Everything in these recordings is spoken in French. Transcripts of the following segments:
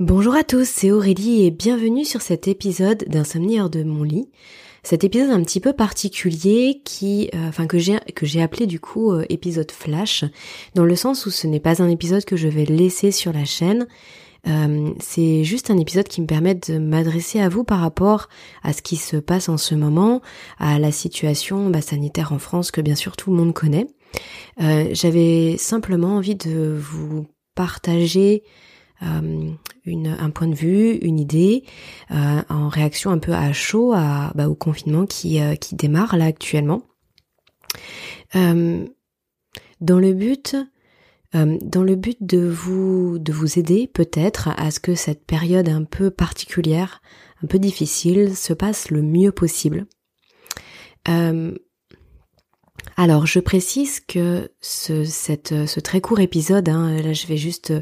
Bonjour à tous, c'est Aurélie et bienvenue sur cet épisode d'Insomnie hors de mon lit. Cet épisode un petit peu particulier qui, euh, enfin que j'ai que j'ai appelé du coup euh, épisode flash, dans le sens où ce n'est pas un épisode que je vais laisser sur la chaîne. Euh, c'est juste un épisode qui me permet de m'adresser à vous par rapport à ce qui se passe en ce moment, à la situation bah, sanitaire en France que bien sûr tout le monde connaît. J'avais simplement envie de vous partager euh, un point de vue, une idée, euh, en réaction un peu à chaud à, bah, au confinement qui, euh, qui démarre là actuellement. dans le but dans le but de vous de vous aider peut-être à ce que cette période un peu particulière, un peu difficile, se passe le mieux possible. Alors, je précise que ce, très court épisode, hein, là je vais juste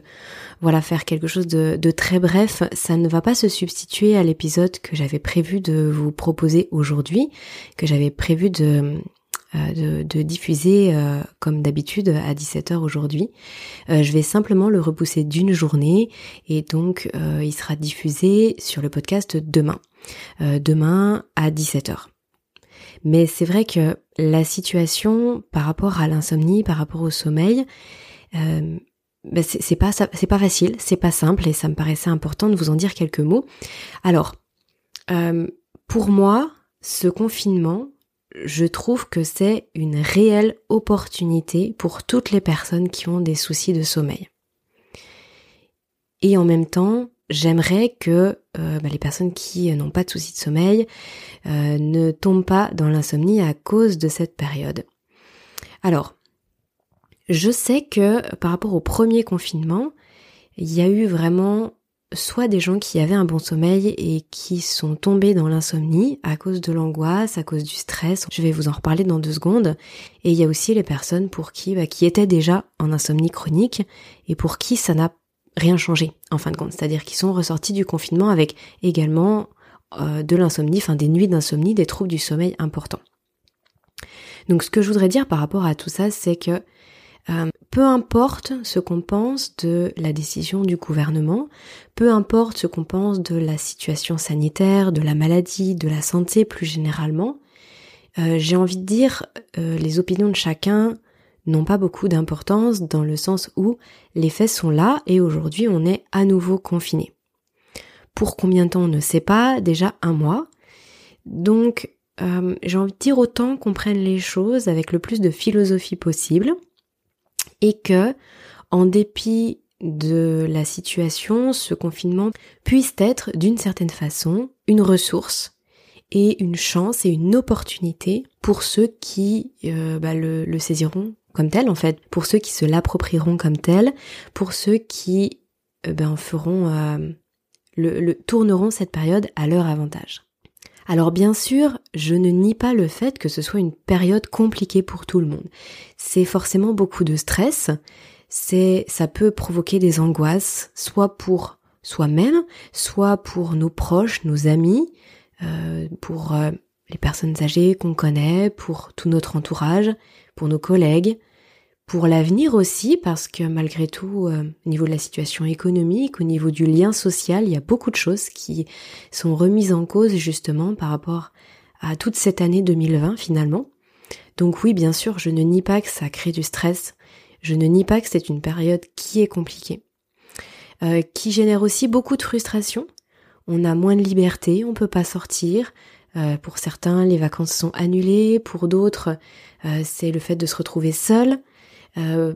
voilà faire quelque chose de, très bref, ça ne va pas se substituer à l'épisode que j'avais prévu de vous proposer aujourd'hui, que j'avais prévu de, euh, diffuser euh, comme d'habitude à 17h aujourd'hui. Euh, je vais simplement le repousser d'une journée et donc il sera diffusé sur le podcast demain. demain à 17h. Mais c'est vrai que la situation par rapport à l'insomnie, par rapport au sommeil, euh, ben c'est pas c'est pas facile, c'est pas simple et ça me paraissait important de vous en dire quelques mots. Alors, euh, pour moi, ce confinement, je trouve que c'est une réelle opportunité pour toutes les personnes qui ont des soucis de sommeil. Et en même temps, j'aimerais que euh, bah, les personnes qui n'ont pas de soucis de sommeil euh, ne tombent pas dans l'insomnie à cause de cette période. Alors, je sais que par rapport au premier confinement, il y a eu vraiment soit des gens qui avaient un bon sommeil et qui sont tombés dans l'insomnie à cause de l'angoisse, à cause du stress. Je vais vous en reparler dans deux secondes. Et il y a aussi les personnes pour qui, bah, qui étaient déjà en insomnie chronique et pour qui ça n'a rien changé en fin de compte. C'est-à-dire qu'ils sont ressortis du confinement avec également euh, de l'insomnie, enfin des nuits d'insomnie, des troubles du sommeil importants. Donc ce que je voudrais dire par rapport à tout ça, c'est que euh, peu importe ce qu'on pense de la décision du gouvernement, peu importe ce qu'on pense de la situation sanitaire, de la maladie, de la santé plus généralement, euh, j'ai envie de dire les opinions de chacun n'ont pas beaucoup d'importance dans le sens où les faits sont là et aujourd'hui on est à nouveau confiné. Pour combien de temps on ne sait pas, déjà un mois. Donc euh, j'ai envie de dire autant qu'on prenne les choses avec le plus de philosophie possible et que en dépit de la situation, ce confinement puisse être d'une certaine façon une ressource et une chance et une opportunité pour ceux qui euh, bah, le, saisiront comme tel en fait, pour ceux qui se l'approprieront comme tel, pour ceux qui euh, ben, feront euh, le, tourneront cette période à leur avantage. Alors bien sûr, je ne nie pas le fait que ce soit une période compliquée pour tout le monde. C'est forcément beaucoup de stress, c'est ça peut provoquer des angoisses, soit pour soi-même, soit pour nos proches, nos amis, euh, pour les personnes âgées qu'on connaît, pour tout notre entourage, pour nos collègues, pour l'avenir aussi, parce que malgré tout, euh, au niveau de la situation économique, au niveau du lien social, il y a beaucoup de choses qui sont remises en cause justement par rapport à toute cette année 2020 finalement. Donc oui, bien sûr, je ne nie pas que ça crée du stress, je ne nie pas que c'est une période qui est compliquée, euh, qui génère aussi beaucoup de frustration. On a moins de liberté, on peut pas sortir, euh, pour certains, les vacances sont annulées. Pour d'autres, euh, c'est le fait de se retrouver seul euh,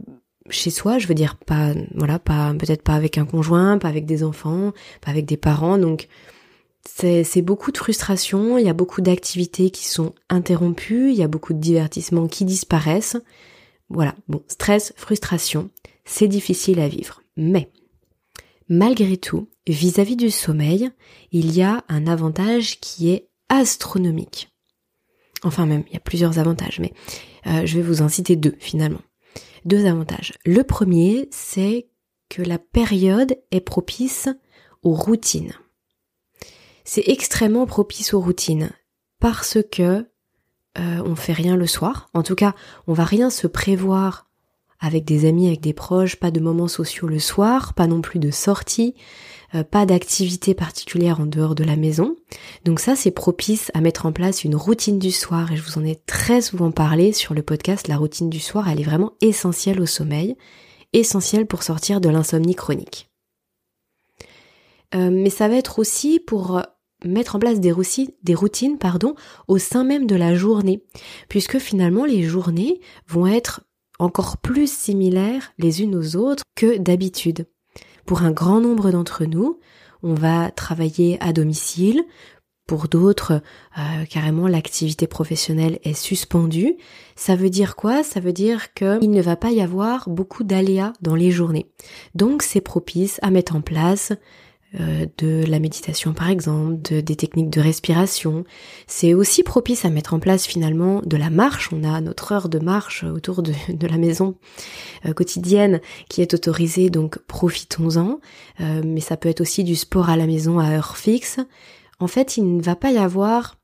chez soi. Je veux dire, pas, voilà, pas peut-être pas avec un conjoint, pas avec des enfants, pas avec des parents. Donc c'est beaucoup de frustration. Il y a beaucoup d'activités qui sont interrompues. Il y a beaucoup de divertissements qui disparaissent. Voilà. Bon, stress, frustration, c'est difficile à vivre. Mais malgré tout, vis-à-vis -vis du sommeil, il y a un avantage qui est astronomique. Enfin même, il y a plusieurs avantages, mais euh, je vais vous en citer deux finalement. Deux avantages. Le premier, c'est que la période est propice aux routines. C'est extrêmement propice aux routines parce que euh, on fait rien le soir. En tout cas, on va rien se prévoir avec des amis, avec des proches, pas de moments sociaux le soir, pas non plus de sorties. Euh, pas d'activité particulière en dehors de la maison. Donc ça, c'est propice à mettre en place une routine du soir et je vous en ai très souvent parlé sur le podcast. La routine du soir, elle est vraiment essentielle au sommeil, essentielle pour sortir de l'insomnie chronique. Euh, mais ça va être aussi pour mettre en place des, routines, des routines pardon, au sein même de la journée, puisque finalement les journées vont être encore plus similaires les unes aux autres que d'habitude. Pour un grand nombre d'entre nous, on va travailler à domicile. Pour d'autres, euh, carrément, l'activité professionnelle est suspendue. Ça veut dire quoi? Ça veut dire qu'il ne va pas y avoir beaucoup d'aléas dans les journées. Donc, c'est propice à mettre en place euh, de la méditation par exemple, de, des techniques de respiration. C'est aussi propice à mettre en place finalement de la marche. On a notre heure de marche autour de, la maison euh, quotidienne qui est autorisée, donc profitons-en. Euh, mais ça peut être aussi du sport à la maison à heure fixe. En fait, il ne va pas y avoir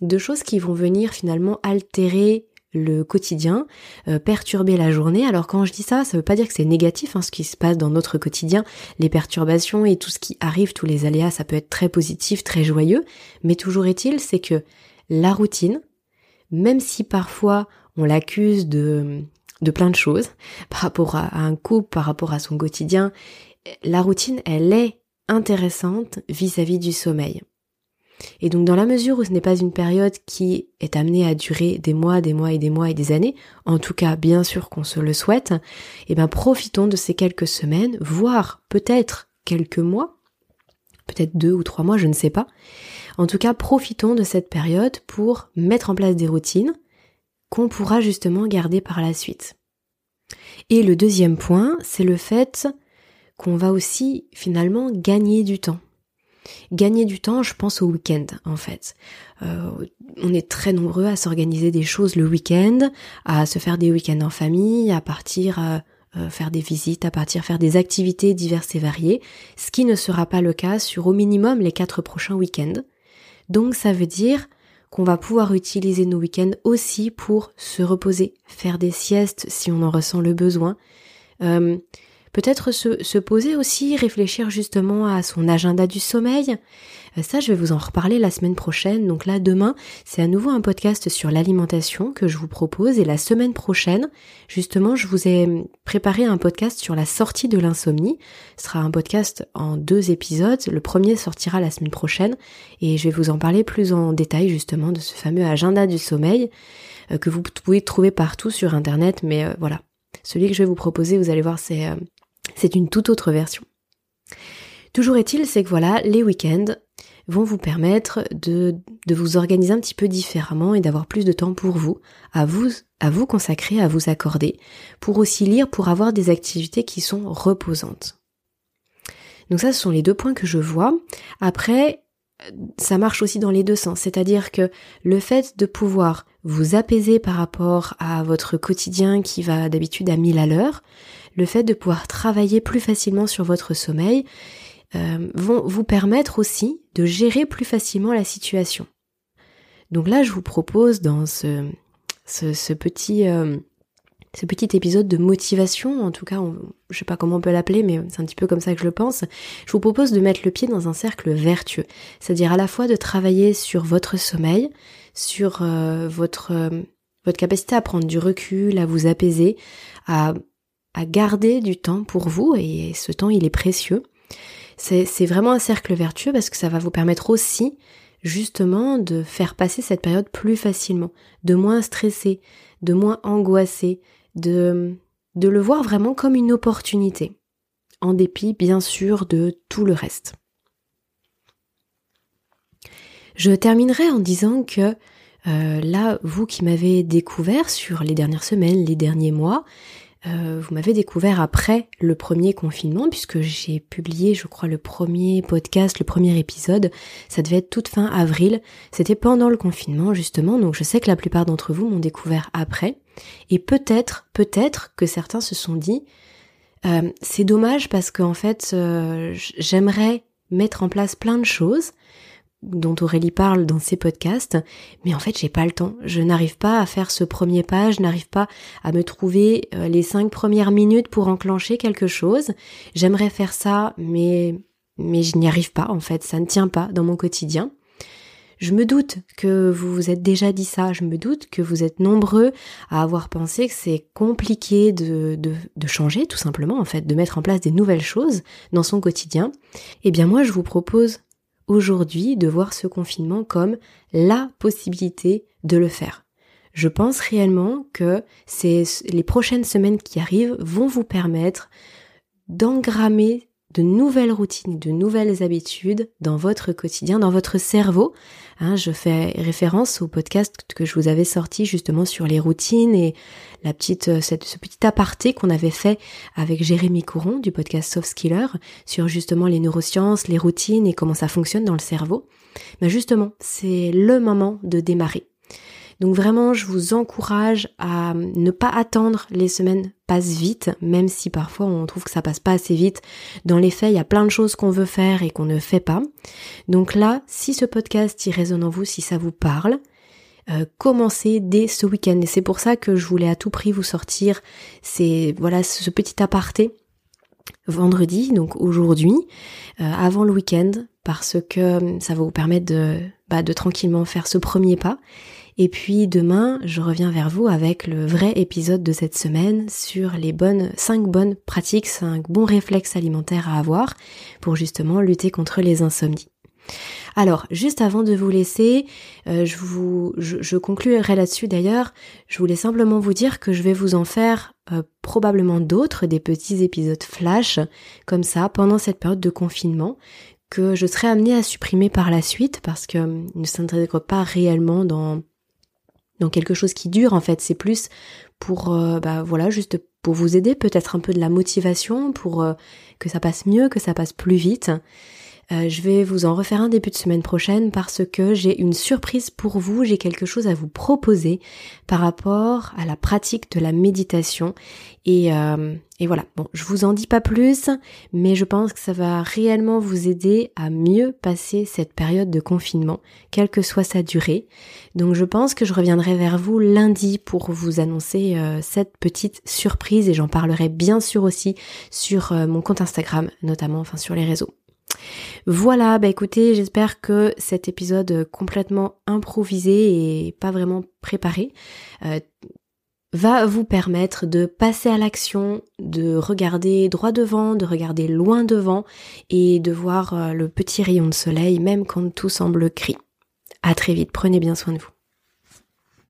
de choses qui vont venir finalement altérer le quotidien, euh, perturber la journée. Alors quand je dis ça, ça veut pas dire que c'est négatif, hein, ce qui se passe dans notre quotidien, les perturbations et tout ce qui arrive, tous les aléas, ça peut être très positif, très joyeux, mais toujours est-il, c'est que la routine, même si parfois on l'accuse de, plein de choses, par rapport à un couple, par rapport à son quotidien, la routine, elle est intéressante vis à -vis du sommeil. Et donc dans la mesure où ce n'est pas une période qui est amenée à durer des mois, des mois et des mois et des années, en tout cas bien sûr qu'on se le souhaite, eh bien profitons de ces quelques semaines, voire peut-être quelques mois, peut-être deux ou trois mois, je ne sais pas. En tout cas, profitons de cette période pour mettre en place des routines qu'on pourra justement garder par la suite. Et le deuxième point, c'est le fait qu'on va aussi finalement gagner du temps. Gagner du temps, je pense au week-end en fait. Euh, on est très nombreux à s'organiser des choses le week-end, à se faire des week-ends en famille, à partir à, euh, faire des visites, à partir faire des activités diverses et variées, ce qui ne sera pas le cas sur au minimum les quatre prochains week-ends. Donc ça veut dire qu'on va pouvoir utiliser nos week-ends aussi pour se reposer, faire des siestes si on en ressent le besoin. Euh, Peut-être se, se, poser aussi, réfléchir justement à son agenda du sommeil. Euh, ça, je vais vous en reparler la semaine prochaine. Donc là, demain, c'est à nouveau un podcast sur l'alimentation que je vous propose. Et la semaine prochaine, justement, je vous ai préparé un podcast sur la sortie de l'insomnie. Ce sera un podcast en deux épisodes. Le premier sortira la semaine prochaine. Et je vais vous en parler plus en détail justement de ce fameux agenda du sommeil euh, que vous pouvez trouver partout sur Internet. Mais euh, voilà, celui que je vais vous proposer, vous allez voir, c'est c'est une toute autre version. Toujours est-il, c'est que voilà, les week-ends vont vous permettre de, vous organiser un petit peu différemment et d'avoir plus de temps pour vous, à vous, à vous consacrer, à vous accorder, pour aussi lire, pour avoir des activités qui sont reposantes. Donc ça, ce sont les deux points que je vois. Après, ça marche aussi dans les deux sens, c'est-à-dire que le fait de pouvoir vous apaiser par rapport à votre quotidien qui va d'habitude à mille à l'heure, le fait de pouvoir travailler plus facilement sur votre sommeil euh, vont vous permettre aussi de gérer plus facilement la situation. Donc là, je vous propose dans ce, ce, petit euh, ce petit épisode de motivation, en tout cas, on, je sais pas comment on peut l'appeler, mais c'est un petit peu comme ça que je le pense. Je vous propose de mettre le pied dans un cercle vertueux, c'est-à-dire à la fois de travailler sur votre sommeil, sur euh, votre capacité à prendre du recul, à vous apaiser, à à garder du temps pour vous et ce temps il est précieux. C'est vraiment un cercle vertueux parce que ça va vous permettre aussi justement de faire passer cette période plus facilement, de moins stresser, de moins angoisser, de, de le voir vraiment comme une opportunité, en dépit bien sûr de tout le reste. Je terminerai en disant que euh, là, vous qui m'avez découvert sur les dernières semaines, les derniers mois, euh, vous m'avez découvert après le premier confinement, puisque j'ai publié, je crois, le premier podcast, le premier épisode. Ça devait être toute fin avril. C'était pendant le confinement, justement. Donc je sais que la plupart d'entre vous m'ont découvert après. Et peut-être, peut-être que certains se sont dit, euh, c'est dommage parce qu'en fait, euh, j'aimerais mettre en place plein de choses dont Aurélie parle dans ses podcasts, mais en fait j'ai pas le temps. Je n'arrive pas à faire ce premier pas, je n'arrive pas à me trouver euh, les cinq premières minutes pour enclencher quelque chose. J'aimerais faire ça, mais mais je n'y arrive pas en fait, ça ne tient pas dans mon quotidien. Je me doute que vous vous êtes déjà dit ça, je me doute que vous êtes nombreux à avoir pensé que c'est compliqué de, de, de, changer tout simplement en fait, de mettre en place des nouvelles choses dans son quotidien. Eh bien moi je vous propose aujourd'hui de voir ce confinement comme la possibilité de le faire. Je pense réellement que les prochaines semaines qui arrivent vont vous permettre d'engrammer de nouvelles routines, de nouvelles habitudes dans votre quotidien, dans votre cerveau. Hein, je fais référence au podcast que je vous avais sorti justement sur les routines et la petite, euh, ce petit aparté qu'on avait fait avec Jérémy Couron du podcast Soft Skiller sur justement les neurosciences, les routines et comment ça fonctionne dans le cerveau. Mais justement, c'est le moment de démarrer. Donc vraiment, je vous encourage à ne pas attendre les semaines passent vite, même si parfois on trouve que ça passe pas assez vite. Dans les faits, il y a plein de choses qu'on veut faire et qu'on ne fait pas. Donc là, si ce podcast y résonne en vous, si ça vous parle, euh, commencez dès ce week-end. Et c'est pour ça que je voulais à tout prix vous sortir voilà ce petit aparté vendredi, donc aujourd'hui, euh, avant le week-end, parce que ça va vous permettre de, bah, de tranquillement faire ce premier pas. Et puis demain, je reviens vers vous avec le vrai épisode de cette semaine sur les bonnes 5 bonnes pratiques, 5 bons réflexes alimentaires à avoir pour justement lutter contre les insomnies. Alors, juste avant de vous laisser, euh, je vous, je, conclurai là-dessus d'ailleurs. Je voulais simplement vous dire que je vais vous en faire euh, probablement d'autres, des petits épisodes flash, comme ça, pendant cette période de confinement, que je serai amenée à supprimer par la suite parce que euh, ne s'intègre pas réellement dans dans quelque chose qui dure en fait. C'est plus pour euh, bah voilà juste pour vous aider, peut-être un peu de la motivation pour euh, que ça passe mieux, que ça passe plus vite. Euh, je vais vous en refaire un début de semaine prochaine parce que j'ai une surprise pour vous, j'ai quelque chose à vous proposer par rapport à la pratique de la méditation. Et, euh, et voilà, bon, je vous en dis pas plus, mais je pense que ça va réellement vous aider à mieux passer cette période de confinement, quelle que soit sa durée. Donc je pense que je reviendrai vers vous lundi pour vous annoncer euh, cette petite surprise et j'en parlerai bien sûr aussi sur mon compte Instagram, notamment enfin sur les réseaux. Voilà, bah écoutez, j'espère que cet épisode complètement improvisé et pas vraiment préparé euh, va vous permettre de passer à l'action, de regarder droit devant, de regarder loin devant et de voir euh, le petit rayon de soleil même quand tout semble gris. À très vite, prenez bien soin de vous.